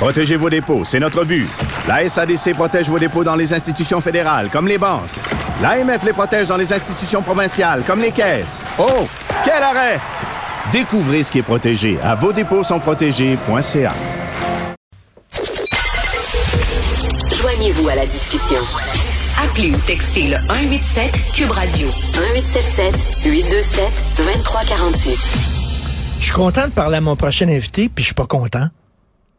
Protégez vos dépôts, c'est notre but. La SADC protège vos dépôts dans les institutions fédérales, comme les banques. L'AMF les protège dans les institutions provinciales, comme les caisses. Oh, quel arrêt! Découvrez ce qui est protégé à vos dépôts sont protégés.ca. Joignez-vous à la discussion. Appelez ou textez le 187 Cube Radio 1877 827 2346. Je suis content de parler à mon prochain invité, puis je suis pas content.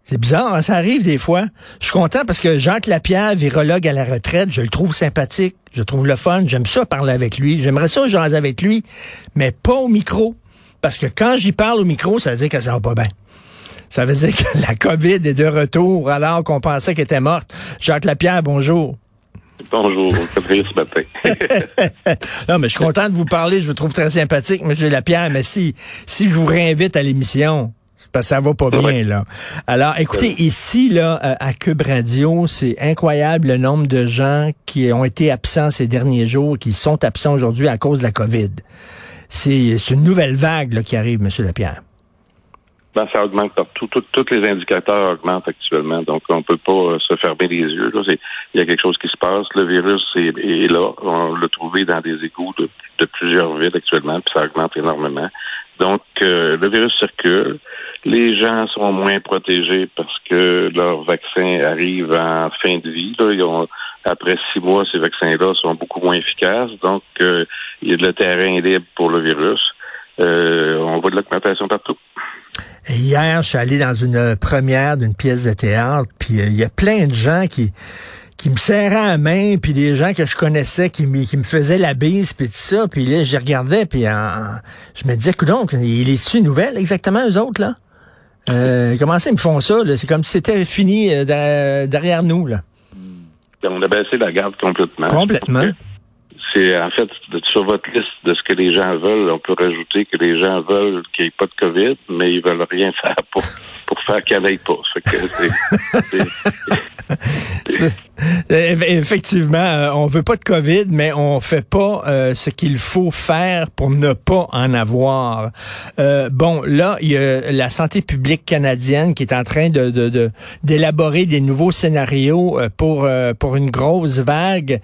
C'est bizarre, hein? ça arrive des fois. Je suis content parce que Jacques Lapierre, virologue à la retraite, je le trouve sympathique, je trouve le fun, j'aime ça parler avec lui, j'aimerais ça jaser avec lui, mais pas au micro. Parce que quand j'y parle au micro, ça veut dire que ça va pas bien. Ça veut dire que la COVID est de retour alors qu'on pensait qu'elle était morte. Jacques Lapierre, bonjour. Bonjour, ce matin. non, mais je suis content de vous parler. Je vous trouve très sympathique, M. Lapierre. Mais si, si je vous réinvite à l'émission, parce que ça va pas bien, là. Alors, écoutez, ici, là, euh, à Cube Radio, c'est incroyable le nombre de gens qui ont été absents ces derniers jours, qui sont absents aujourd'hui à cause de la COVID. C'est une nouvelle vague là, qui arrive, M. Lapierre. Ben, ça augmente. Tout- Tous les indicateurs augmentent actuellement. Donc, on peut pas euh, se fermer les yeux. là. Il y a quelque chose qui se passe. Le virus est, est là. On l'a trouvé dans des égouts de, de plusieurs villes actuellement, puis ça augmente énormément. Donc, euh, le virus circule. Les gens sont moins protégés parce que leur vaccin arrive en fin de vie. Là. Ils ont, après six mois, ces vaccins-là sont beaucoup moins efficaces. Donc, euh, il y a de le terrain libre pour le virus. Euh, on voit de l'augmentation partout. Hier, je suis allé dans une première d'une pièce de théâtre, puis euh, il y a plein de gens qui qui me serraient la main, puis des gens que je connaissais qui me, qui me faisaient la bise, puis tout ça, puis là, je regardais, puis en- je me disais, donc, il est une nouvelle exactement, eux autres, là? Euh, comment ça, ils me font ça, là? C'est comme si c'était fini euh, derrière- nous, là. On a baissé la garde complètement. Complètement. C'est en fait sur votre liste de ce que les gens veulent, on peut rajouter que les gens veulent qu'il n'y ait pas de COVID, mais ils veulent rien faire pour pour faire qu'il n'y en ait pas. C'est- Effectivement, euh, on veut pas de COVID, mais on fait pas euh, ce qu'il faut faire pour ne pas en avoir. Euh, bon, là, il y a la santé publique canadienne qui est en train de de- de- d'élaborer des nouveaux scénarios euh, pour euh, pour une grosse vague.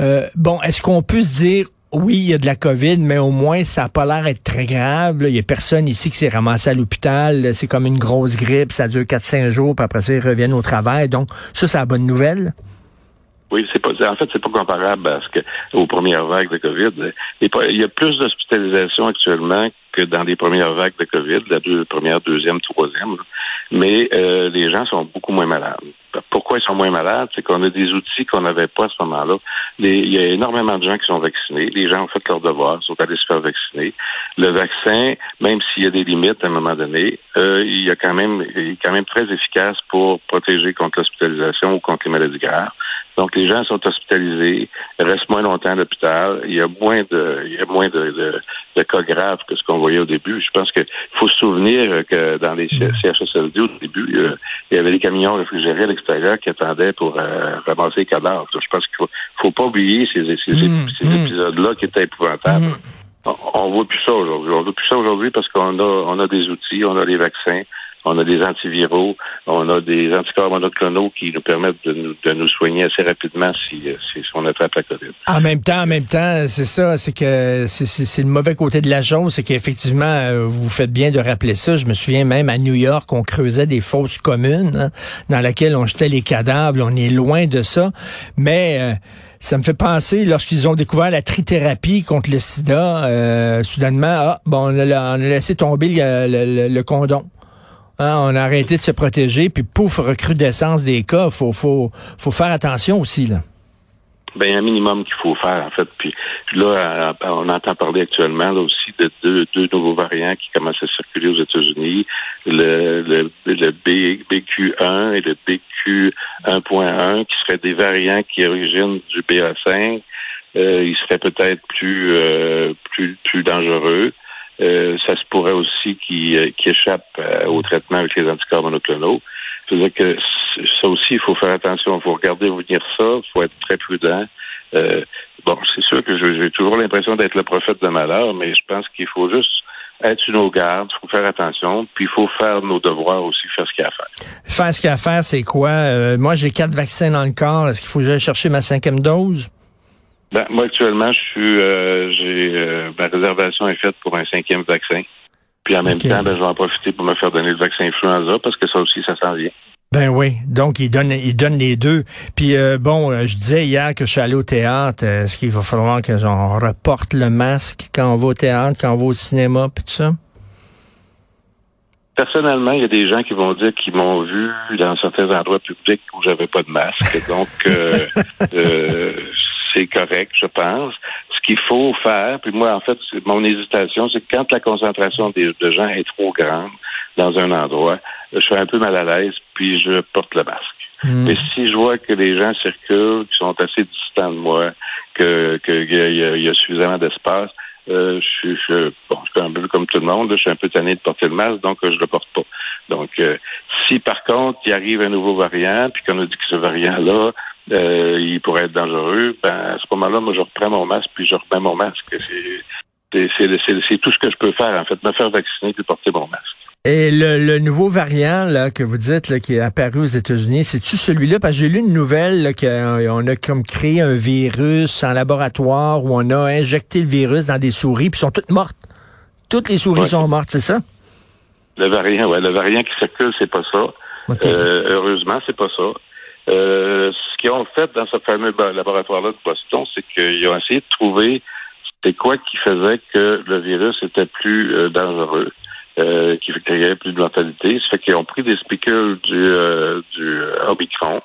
Euh, bon, est-ce qu'on peut se dire oui, il y a de la COVID, mais au moins, ça n'a pas l'air d'être très grave. Il y a personne ici qui s'est ramassé à l'hôpital. C'est comme une grosse grippe. Ça dure 4-5 jours, puis après ça, ils reviennent au travail. Donc, ça, c'est la bonne nouvelle. Oui, c'est pas. En fait, c'est pas comparable à ce que aux premières vagues de COVID. Il y a pas- il y a plus d'hospitalisations actuellement que dans les premières vagues de COVID, la deux, première, deuxième, troisième. Mais euh, les gens sont beaucoup moins malades. Pourquoi ils sont moins malades? C'est qu'on a des outils qu'on n'avait pas à ce moment-là. Il y a énormément de gens qui sont vaccinés. Les gens ont fait leur devoir, sont allés se faire vacciner. Le vaccin, même s'il y a des limites à un moment donné, euh, il y a quand même, il est quand même très efficace pour protéger contre l'hospitalisation ou contre les maladies graves. Donc, les gens sont hospitalisés, restent moins longtemps à l'hôpital. Il y a moins de, il y a moins de, de, de cas graves que ce qu'on voyait au début. Je pense qu'il faut se souvenir que dans les CHSLD, au début, euh, il y avait des camions réfrigérés à l'extérieur qui attendaient pour euh, ramasser les cadavres. Je pense qu'il faut, faut pas oublier ces, ces, Mm, ces mm. épisodes-là qui étaient épouvantables. On, on voit plus ça aujourd'hui. On voit plus ça aujourd'hui parce qu'on a, on a des outils, on a des vaccins, on a des antiviraux, on a des anticorps monoclonaux qui nous permettent de nous, de nous soigner assez rapidement si, euh, si, on attrape la COVID. En même temps, en même temps, c'est ça, c'est que c'est- le mauvais côté de la chose, c'est qu'effectivement, euh, vous faites bien de rappeler ça. Je me souviens même à New York, on creusait des fosses communes hein, dans lesquelles on jetait les cadavres. On est loin de ça, mais euh, ça me fait penser lorsqu'ils ont découvert la trithérapie contre le SIDA, soudainement, ah, bon, on a, on a laissé tomber le, le- le- le condom. Hein, on a arrêté de se protéger, puis pouf, recrudescence des cas. Faut, faut, faut faire attention aussi là. Ben, un minimum qu'il faut faire, en fait. Puis, là, on entend parler actuellement là, aussi de deux, deux nouveaux variants qui commencent à circuler aux États-Unis, le, le, le BQ1 et le BQ1.1, qui seraient des variants qui originent du BA5. Euh, ils seraient peut-être plus, euh, plus, plus dangereux. Euh, ça se pourrait aussi qu'ils euh, échappent au traitement avec les anticorps monoclonaux. C'est-à-dire que ça aussi, il faut faire attention. Il faut regarder venir ça. Il faut être très prudent. Euh, bon, c'est sûr que j'ai toujours l'impression d'être le prophète de malheur, mais je pense qu'il faut juste être sur nos gardes, il faut faire attention, puis il faut faire nos devoirs aussi, faire ce qu'il y a à faire. Faire ce qu'il y a à faire, c'est quoi? Euh, moi, j'ai quatre vaccins dans le corps. Est-ce qu'il faut que j'aille chercher ma cinquième dose? Ben, moi, actuellement, je suis, euh, j'ai, ma réservation est faite pour un cinquième vaccin. Puis en même temps, ben, je vais en profiter pour me faire donner le vaccin influenza parce que ça aussi, ça s'en vient. Ben oui, donc il donne, il donne les deux. Puis euh, bon, euh, je disais hier que je suis allé au théâtre. Euh, est-ce qu'il va falloir que j'en reporte le masque quand on va au théâtre, quand on va au cinéma, puis tout ça? Personnellement, il y a des gens qui vont dire qu'ils m'ont vu dans certains endroits publics où j'avais pas de masque. Donc, c'est correct, je pense. Ce qu'il faut faire, puis moi, en fait, mon hésitation, c'est que quand la concentration de gens est trop grande dans un endroit, je suis un peu mal à l'aise, puis je porte le masque. Hmm. Mais si je vois que les gens circulent, qui sont assez distants de moi, que qu'il y, y, a suffisamment d'espace, euh, je, je, bon, je suis un peu comme tout le monde, je suis un peu tanné de porter le masque, donc je le porte pas. Donc, euh, si par contre il arrive un nouveau variant, puis qu'on a dit que ce variant-là, euh, il pourrait être dangereux, ben à ce moment-là, moi je reprends mon masque, puis je remets mon masque. C'est tout ce que je peux faire, en fait, me faire vacciner puis porter mon masque. Et le, nouveau variant là, que vous dites là, qui est apparu aux États-Unis, c'est-tu celui-là? Parce que j'ai lu une nouvelle qu'on a comme créé un virus en laboratoire où on a injecté le virus dans des souris, puis sont toutes mortes. Toutes les souris sont mortes, c'est ça? Le variant, ouais, le variant qui circule, c'est pas ça. Euh, heureusement, c'est pas ça. Euh, ce qu'ils ont fait dans ce fameux laboratoire-là de Boston, c'est qu'ils ont essayé de trouver c'est quoi qui faisait que le virus était plus euh, dangereux euh, qui créait plus de mortalité. Ça fait qu'ils ont pris des spicules du, euh, du Omicron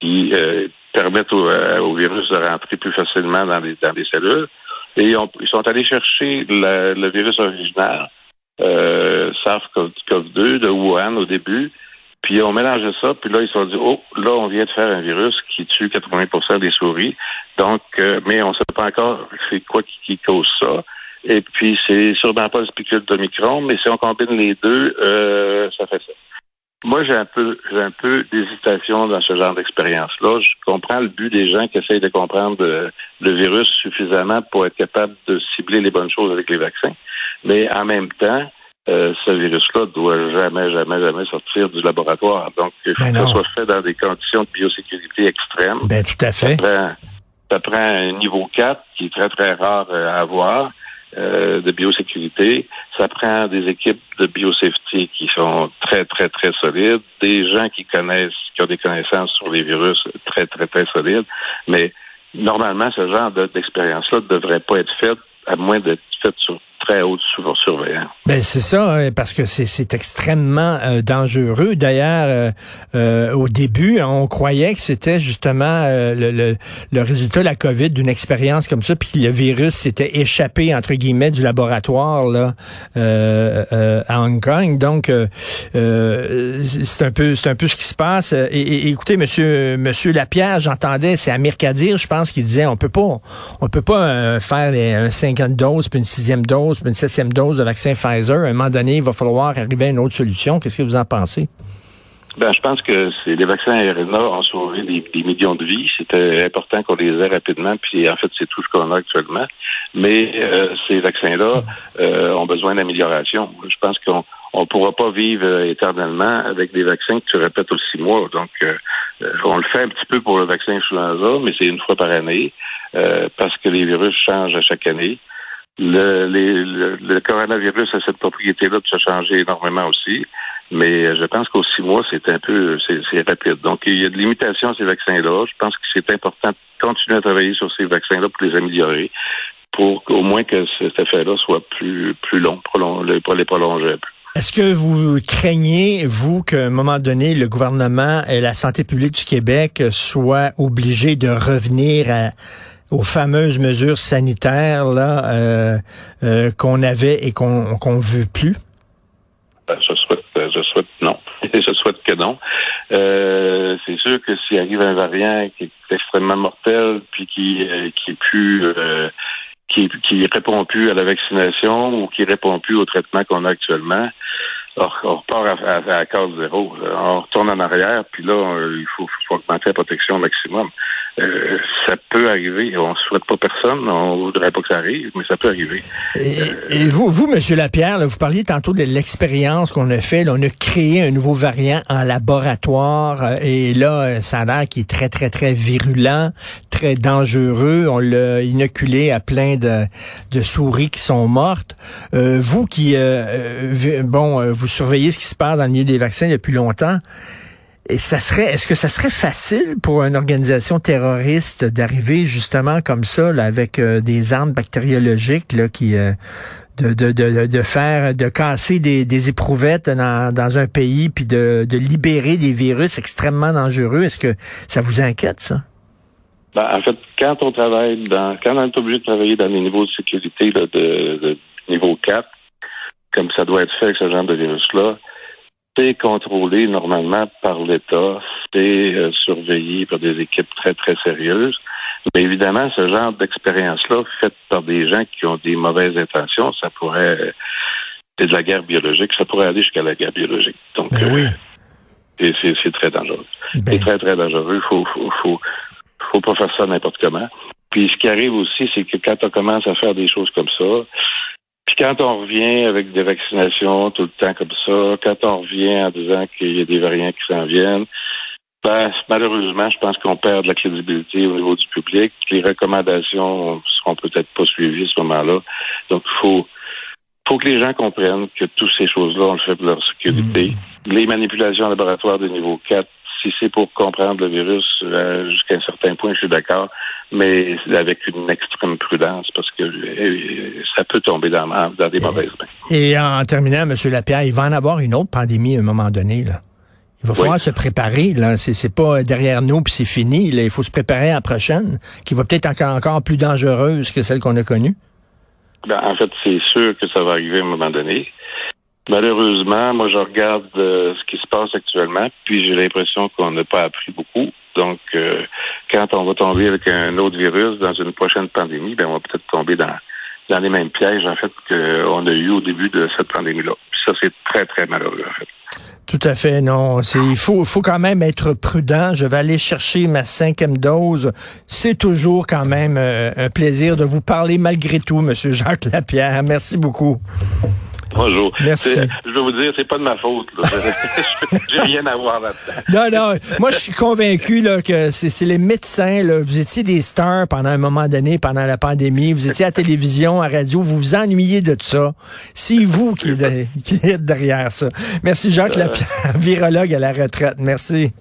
qui euh, permettent au, virus de rentrer plus facilement dans les, dans les cellules. Et ils, sont allés chercher le virus original, euh, SARS-CoV-2 de Wuhan au début, puis ils ont mélangé ça, puis là, ils se sont dit, oh, là, on vient de faire un virus qui tue 80% des souris. Donc, mais on ne sait pas encore c'est quoi qui, cause ça. Et puis, c'est sûrement pas le spicule d'Omicron, mais si on combine les deux, euh, ça fait ça. Moi, j'ai un peu, j'ai un peu d'hésitation dans ce genre d'expérience-là. Je comprends le but des gens qui essayent de comprendre euh, le virus suffisamment pour être capable de cibler les bonnes choses avec les vaccins. Mais en même temps, euh, ce virus-là doit jamais, jamais, jamais sortir du laboratoire. Donc, il faut ben que ça soit fait dans des conditions de biosécurité extrêmes. Ben, tout à fait. Ça prend, ça prend un niveau 4 qui est très, très rare à avoir. Euh, de biosécurité. Ça prend des équipes de biosafety qui sont très, très, très solides, des gens qui connaissent, qui ont des connaissances sur les virus très, très, très solides. Mais normalement, ce genre d'expérience-là ne devrait pas être faite à moins d'être faite sur très haute. Ben c'est ça, hein, parce que c'est extrêmement euh, dangereux. D'ailleurs, euh, euh, au début, on croyait que c'était justement le, le, le, résultat de la COVID d'une expérience comme ça, puis que le virus s'était échappé entre guillemets du laboratoire là à Hong Kong. Donc, c'est un peu c'est un peu ce qui se passe. Et, écoutez, Monsieur Monsieur Lapierre, j'entendais, c'est Amir Kadir, je pense, qu'il disait on peut pas on peut pas faire un 50 doses puis une sixième dose une septième dose de vaccin Pfizer, à un moment donné, il va falloir arriver à une autre solution. Qu'est-ce que vous en pensez? Ben, je pense que les vaccins RNA ont sauvé des, millions de vies. C'était important qu'on les ait rapidement, puis en fait, c'est tout ce qu'on a actuellement. Mais euh, ces vaccins-là euh, ont besoin d'amélioration. Je pense qu'on on pourra pas vivre euh, éternellement avec des vaccins que tu répètes aux six mois. Donc, on le fait un petit peu pour le vaccin influenza, mais c'est une fois par année, parce que les virus changent à chaque année. Le, le, coronavirus a cette propriété-là de se changer énormément aussi, mais je pense qu'au six mois, c'est un peu, c'est rapide. Donc, il y a de limitations à ces vaccins-là. Je pense que c'est important de continuer à travailler sur ces vaccins-là pour les améliorer, pour qu'au moins que cet effet-là soit plus, plus long, pour les prolonger. Est-ce que vous craignez, vous, qu'à un moment donné, le gouvernement et la santé publique du Québec soient obligés de revenir aux fameuses mesures sanitaires là euh, euh, qu'on avait et qu'on qu'on veut plus? Ben, je souhaite, je souhaite non. je souhaite que non. Euh, c'est sûr que s'il arrive un variant qui est extrêmement mortel, puis qui qui est plus qui, qui répond plus à la vaccination ou qui répond plus au traitement qu'on a actuellement, on repart à, à, case zéro. On retourne en arrière, puis là, il faut, faut augmenter la protection au maximum. Euh, ça peut arriver. On ne souhaite pas personne. On voudrait pas que ça arrive, mais ça peut arriver. Et, vous, vous, Monsieur Lapierre, vous parliez tantôt de l'expérience qu'on a fait. on a créé un nouveau variant en laboratoire euh, et là, euh, ça a l'air qui est très, très, très virulent, très dangereux. On l'a inoculé à plein de, de, souris qui sont mortes. vous qui, bon, vous surveillez ce qui se passe dans le milieu des vaccins depuis longtemps. Et ça serait, est-ce que ça serait facile pour une organisation terroriste d'arriver justement comme ça, là, avec euh, des armes bactériologiques, là, qui euh, de, de, de, de, faire, de casser des, des éprouvettes dans, dans un pays, puis de, de libérer des virus extrêmement dangereux? Est-ce que ça vous inquiète, ça? Ben, en fait, quand on travaille dans, quand on est obligé de travailler dans les niveaux de sécurité là, de, de niveau 4, comme ça doit être fait avec ce genre de virus-là, c'est contrôlé normalement par l'État, c'est euh, surveillé par des équipes très, très sérieuses. Mais évidemment, ce genre d'expérience-là, faite par des gens qui ont des mauvaises intentions, ça pourrait c'est de la guerre biologique, ça pourrait aller jusqu'à la guerre biologique. Donc, ben oui. Euh, c'est très dangereux. Ben c'est très, très dangereux. Faut, faut, faut, faut pas faire ça n'importe comment. Puis ce qui arrive aussi, c'est que quand on commence à faire des choses comme ça, quand on revient avec des vaccinations tout le temps comme ça, quand on revient en disant qu'il y a des variants qui s'en viennent, ben, malheureusement, je pense qu'on perd de la crédibilité au niveau du public. Les recommandations seront peut-être pas suivies à ce moment-là. Donc, il faut, faut que les gens comprennent que toutes ces choses-là, on le fait pour leur sécurité. Mmh. Les manipulations en laboratoire de niveau 4, si c'est pour comprendre le virus euh, jusqu'à un certain point, je suis d'accord, mais avec une extrême prudence parce que euh, ça peut tomber dans, dans des mauvaises mains. Et en terminant, M. Lapierre, il va en avoir une autre pandémie à un moment donné. Là. Il va falloir se préparer. Là, c'est, pas derrière nous puis c'est fini. Là. Il faut se préparer à la prochaine, qui va peut-être encore encore plus dangereuse que celle qu'on a connue. Ben, en fait, c'est sûr que ça va arriver à un moment donné. Malheureusement, moi, je regarde euh, ce qui se passe actuellement, puis j'ai l'impression qu'on n'a pas appris beaucoup. Donc, euh, quand on va tomber avec un autre virus dans une prochaine pandémie, ben, on va peut-être tomber dans, dans les mêmes pièges, en fait, qu'on a eu au début de cette pandémie-là. Ça, c'est très, très malheureux, en fait. Tout à fait, non. Il faut, faut quand même être prudent. Je vais aller chercher ma cinquième dose. C'est toujours quand même euh, un plaisir de vous parler malgré tout, Monsieur Jacques Lapierre. Merci beaucoup. Bonjour. Merci. Je vais vous dire, c'est pas de ma faute. J'ai rien à voir là-dedans. Non, non. Moi, je suis convaincu là, que c'est les médecins. Là. Vous étiez des stars pendant un moment donné, pendant la pandémie. Vous étiez à la télévision, à la radio. Vous vous ennuyez de tout ça. C'est vous qui, qui, êtes derrière ça. Merci, Jacques euh... Lapierre, virologue à la retraite. Merci.